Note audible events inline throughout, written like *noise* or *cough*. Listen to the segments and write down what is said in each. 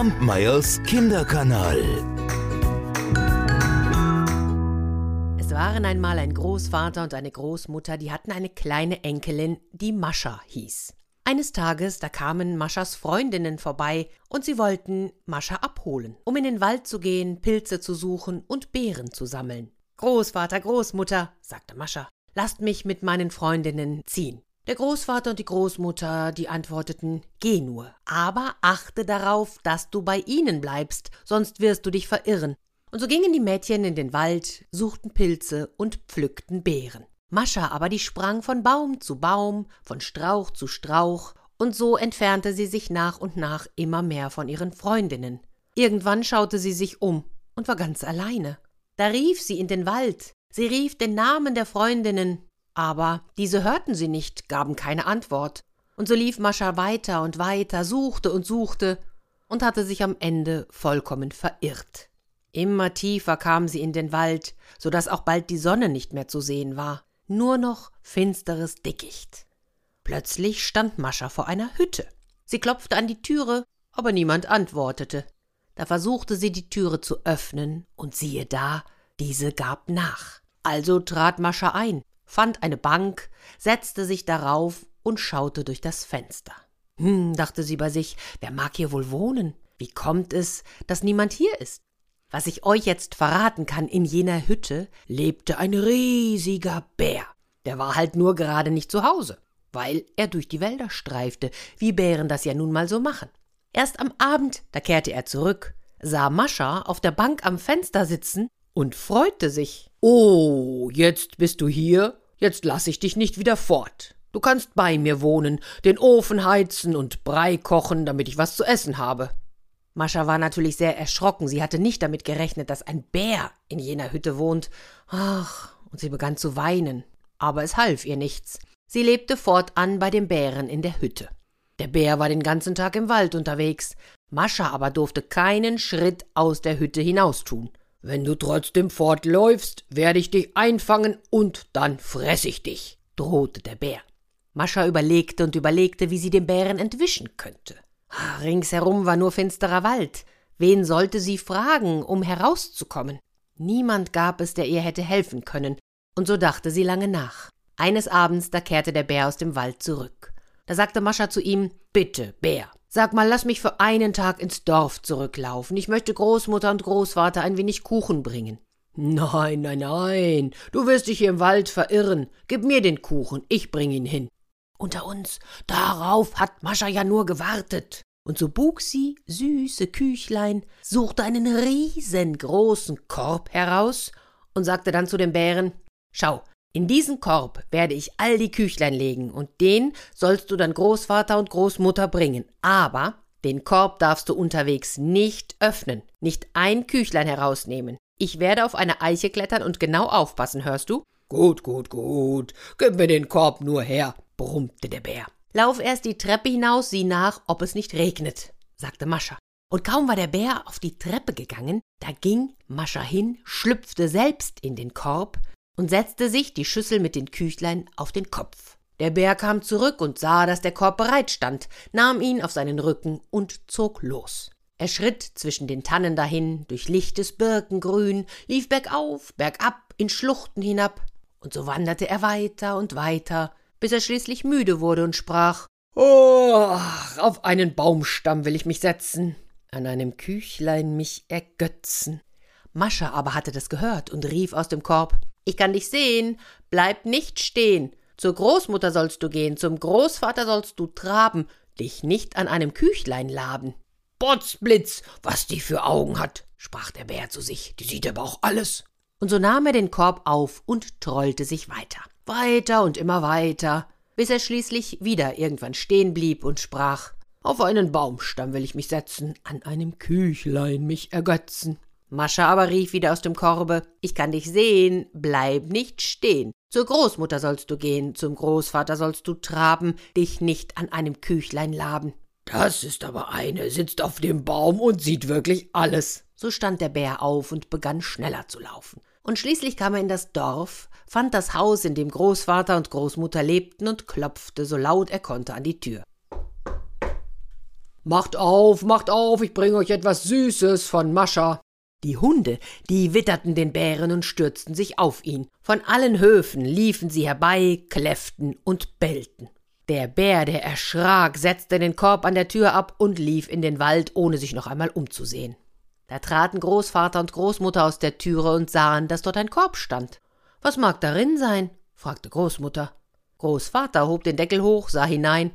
Kampmeyers Kinderkanal. Es waren einmal ein Großvater und eine Großmutter, die hatten eine kleine Enkelin, die Mascha hieß. Eines Tages, da kamen Maschas Freundinnen vorbei und sie wollten Mascha abholen, um in den Wald zu gehen, Pilze zu suchen und Beeren zu sammeln. Großvater, Großmutter, sagte Mascha, lasst mich mit meinen Freundinnen ziehen. Der Großvater und die Großmutter, die antworteten, geh nur, aber achte darauf, dass du bei ihnen bleibst, sonst wirst du dich verirren. Und so gingen die Mädchen in den Wald, suchten Pilze und pflückten Beeren. Mascha aber, die sprang von Baum zu Baum, von Strauch zu Strauch, und so entfernte sie sich nach und nach immer mehr von ihren Freundinnen. Irgendwann schaute sie sich um und war ganz alleine. Da rief sie in den Wald, sie rief den Namen der Freundinnen, aber diese hörten sie nicht, gaben keine Antwort. Und so lief Mascha weiter und weiter, suchte und suchte und hatte sich am Ende vollkommen verirrt. Immer tiefer kam sie in den Wald, so dass auch bald die Sonne nicht mehr zu sehen war, nur noch finsteres Dickicht. Plötzlich stand Mascha vor einer Hütte. Sie klopfte an die Türe, aber niemand antwortete. Da versuchte sie die Türe zu öffnen, und siehe da, diese gab nach. Also trat Mascha ein, fand eine Bank, setzte sich darauf und schaute durch das Fenster. Hm, dachte sie bei sich, wer mag hier wohl wohnen? Wie kommt es, dass niemand hier ist? Was ich euch jetzt verraten kann, in jener Hütte lebte ein riesiger Bär. Der war halt nur gerade nicht zu Hause, weil er durch die Wälder streifte, wie Bären das ja nun mal so machen. Erst am Abend, da kehrte er zurück, sah Mascha auf der Bank am Fenster sitzen und freute sich. Oh, jetzt bist du hier, jetzt lass ich dich nicht wieder fort. Du kannst bei mir wohnen, den Ofen heizen und Brei kochen, damit ich was zu essen habe. Mascha war natürlich sehr erschrocken, sie hatte nicht damit gerechnet, dass ein Bär in jener Hütte wohnt. Ach, und sie begann zu weinen. Aber es half ihr nichts. Sie lebte fortan bei dem Bären in der Hütte. Der Bär war den ganzen Tag im Wald unterwegs. Mascha aber durfte keinen Schritt aus der Hütte hinaus tun. Wenn du trotzdem fortläufst, werde ich dich einfangen und dann fress ich dich, drohte der Bär. Mascha überlegte und überlegte, wie sie dem Bären entwischen könnte. Ringsherum war nur finsterer Wald. Wen sollte sie fragen, um herauszukommen? Niemand gab es, der ihr hätte helfen können, und so dachte sie lange nach. Eines Abends, da kehrte der Bär aus dem Wald zurück. Da sagte Mascha zu ihm Bitte, Bär, Sag mal, lass mich für einen Tag ins Dorf zurücklaufen. Ich möchte Großmutter und Großvater ein wenig Kuchen bringen. Nein, nein, nein. Du wirst dich hier im Wald verirren. Gib mir den Kuchen, ich bring ihn hin. Unter uns, darauf hat Mascha ja nur gewartet. Und so bug sie, süße Küchlein, suchte einen riesengroßen Korb heraus und sagte dann zu dem Bären Schau, in diesen Korb werde ich all die Küchlein legen, und den sollst du dann Großvater und Großmutter bringen. Aber den Korb darfst du unterwegs nicht öffnen, nicht ein Küchlein herausnehmen. Ich werde auf eine Eiche klettern und genau aufpassen, hörst du? Gut, gut, gut. Gib mir den Korb nur her, brummte der Bär. Lauf erst die Treppe hinaus, sieh nach, ob es nicht regnet, sagte Mascha. Und kaum war der Bär auf die Treppe gegangen, da ging Mascha hin, schlüpfte selbst in den Korb, und setzte sich die Schüssel mit den Küchlein auf den Kopf. Der Bär kam zurück und sah, dass der Korb bereit stand, nahm ihn auf seinen Rücken und zog los. Er schritt zwischen den Tannen dahin, durch lichtes Birkengrün, lief bergauf, bergab, in Schluchten hinab, und so wanderte er weiter und weiter, bis er schließlich müde wurde und sprach Oh, auf einen Baumstamm will ich mich setzen, an einem Küchlein mich ergötzen. Mascha aber hatte das gehört und rief aus dem Korb ich kann dich sehen. Bleib nicht stehen. Zur Großmutter sollst du gehen, zum Großvater sollst du traben, dich nicht an einem Küchlein laben. Potzblitz, was die für Augen hat, sprach der Bär zu sich, die sieht aber auch alles. Und so nahm er den Korb auf und trollte sich weiter, weiter und immer weiter, bis er schließlich wieder irgendwann stehen blieb und sprach Auf einen Baumstamm will ich mich setzen, an einem Küchlein mich ergötzen. Mascha aber rief wieder aus dem Korbe Ich kann dich sehen, bleib nicht stehen. Zur Großmutter sollst du gehen, zum Großvater sollst du traben, dich nicht an einem Küchlein laben. Das ist aber eine, sitzt auf dem Baum und sieht wirklich alles. So stand der Bär auf und begann schneller zu laufen. Und schließlich kam er in das Dorf, fand das Haus, in dem Großvater und Großmutter lebten, und klopfte so laut er konnte an die Tür. Macht auf, macht auf, ich bringe euch etwas Süßes von Mascha. Die Hunde, die witterten den Bären und stürzten sich auf ihn. Von allen Höfen liefen sie herbei, kläfften und bellten. Der Bär, der erschrak, setzte den Korb an der Tür ab und lief in den Wald, ohne sich noch einmal umzusehen. Da traten Großvater und Großmutter aus der Türe und sahen, dass dort ein Korb stand. Was mag darin sein? fragte Großmutter. Großvater hob den Deckel hoch, sah hinein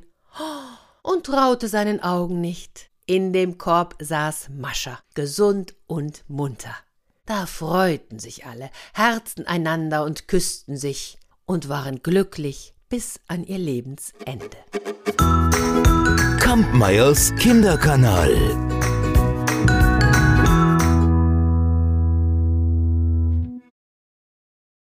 *gasps* und traute seinen Augen nicht. In dem Korb saß Mascha, gesund und munter. Da freuten sich alle, herzten einander und küssten sich und waren glücklich bis an ihr Lebensende. Kampmeyers Kinderkanal.